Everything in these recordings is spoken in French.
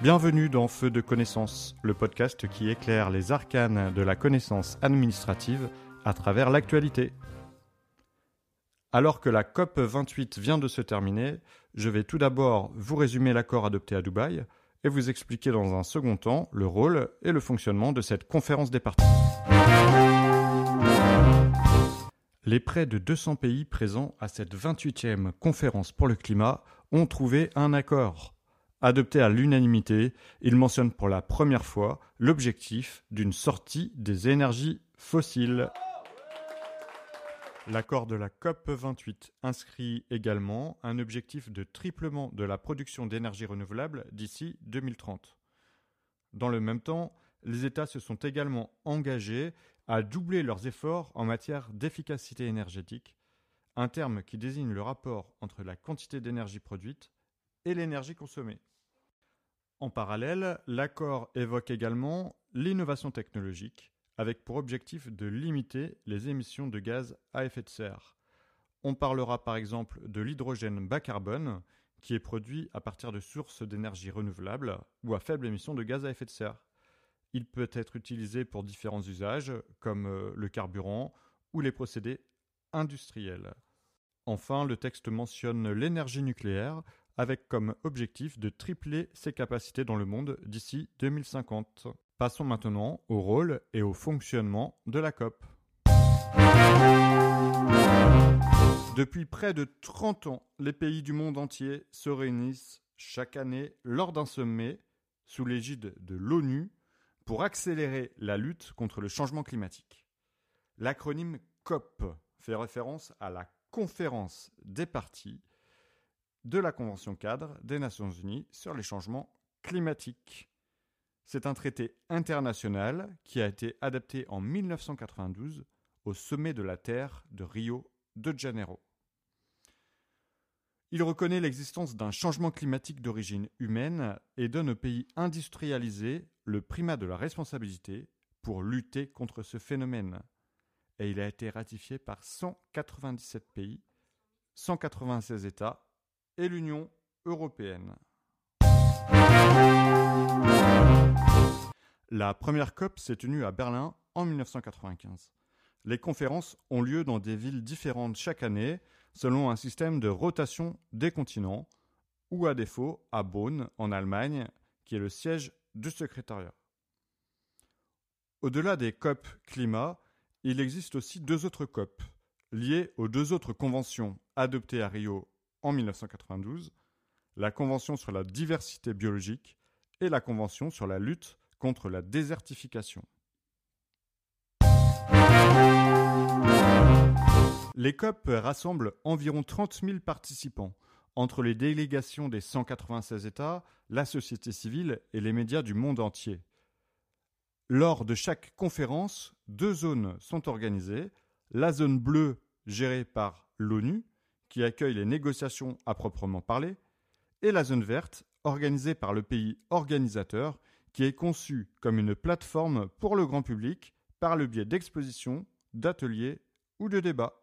Bienvenue dans Feu de connaissance, le podcast qui éclaire les arcanes de la connaissance administrative à travers l'actualité. Alors que la COP 28 vient de se terminer, je vais tout d'abord vous résumer l'accord adopté à Dubaï et vous expliquer dans un second temps le rôle et le fonctionnement de cette conférence des parties. Les près de 200 pays présents à cette 28e conférence pour le climat ont trouvé un accord. Adopté à l'unanimité, il mentionne pour la première fois l'objectif d'une sortie des énergies fossiles. L'accord de la COP 28 inscrit également un objectif de triplement de la production d'énergie renouvelable d'ici 2030. Dans le même temps, les États se sont également engagés à doubler leurs efforts en matière d'efficacité énergétique, un terme qui désigne le rapport entre la quantité d'énergie produite et l'énergie consommée. En parallèle, l'accord évoque également l'innovation technologique, avec pour objectif de limiter les émissions de gaz à effet de serre. On parlera par exemple de l'hydrogène bas carbone, qui est produit à partir de sources d'énergie renouvelables ou à faible émission de gaz à effet de serre. Il peut être utilisé pour différents usages, comme euh, le carburant ou les procédés industriels. Enfin, le texte mentionne l'énergie nucléaire, avec comme objectif de tripler ses capacités dans le monde d'ici 2050. Passons maintenant au rôle et au fonctionnement de la COP. Depuis près de 30 ans, les pays du monde entier se réunissent chaque année lors d'un sommet sous l'égide de l'ONU pour accélérer la lutte contre le changement climatique. L'acronyme COP fait référence à la conférence des parties de la Convention cadre des Nations Unies sur les changements climatiques. C'est un traité international qui a été adapté en 1992 au sommet de la Terre de Rio de Janeiro. Il reconnaît l'existence d'un changement climatique d'origine humaine et donne aux pays industrialisés le primat de la responsabilité pour lutter contre ce phénomène. Et il a été ratifié par 197 pays, 196 États et l'Union européenne. La première COP s'est tenue à Berlin en 1995. Les conférences ont lieu dans des villes différentes chaque année, selon un système de rotation des continents, ou à défaut à Bonn, en Allemagne, qui est le siège du secrétariat. Au-delà des COP climat, il existe aussi deux autres COP, liées aux deux autres conventions adoptées à Rio en 1992, la Convention sur la diversité biologique et la Convention sur la lutte contre la désertification. Les COP rassemblent environ 30 000 participants, entre les délégations des 196 États, la société civile et les médias du monde entier. Lors de chaque conférence, deux zones sont organisées, la zone bleue gérée par l'ONU qui accueille les négociations à proprement parler, et la zone verte, organisée par le pays organisateur, qui est conçue comme une plateforme pour le grand public par le biais d'expositions, d'ateliers ou de débats.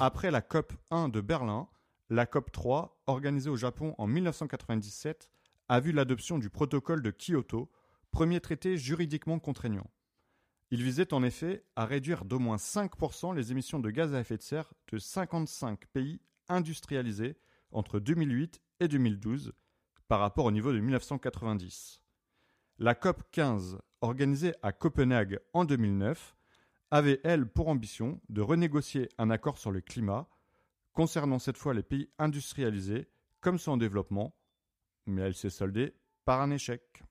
Après la COP 1 de Berlin, la COP 3, organisée au Japon en 1997, a vu l'adoption du protocole de Kyoto, premier traité juridiquement contraignant. Il visait en effet à réduire d'au moins 5% les émissions de gaz à effet de serre de 55 pays industrialisés entre 2008 et 2012 par rapport au niveau de 1990. La COP 15, organisée à Copenhague en 2009, avait, elle, pour ambition de renégocier un accord sur le climat, concernant cette fois les pays industrialisés comme ceux en développement, mais elle s'est soldée par un échec.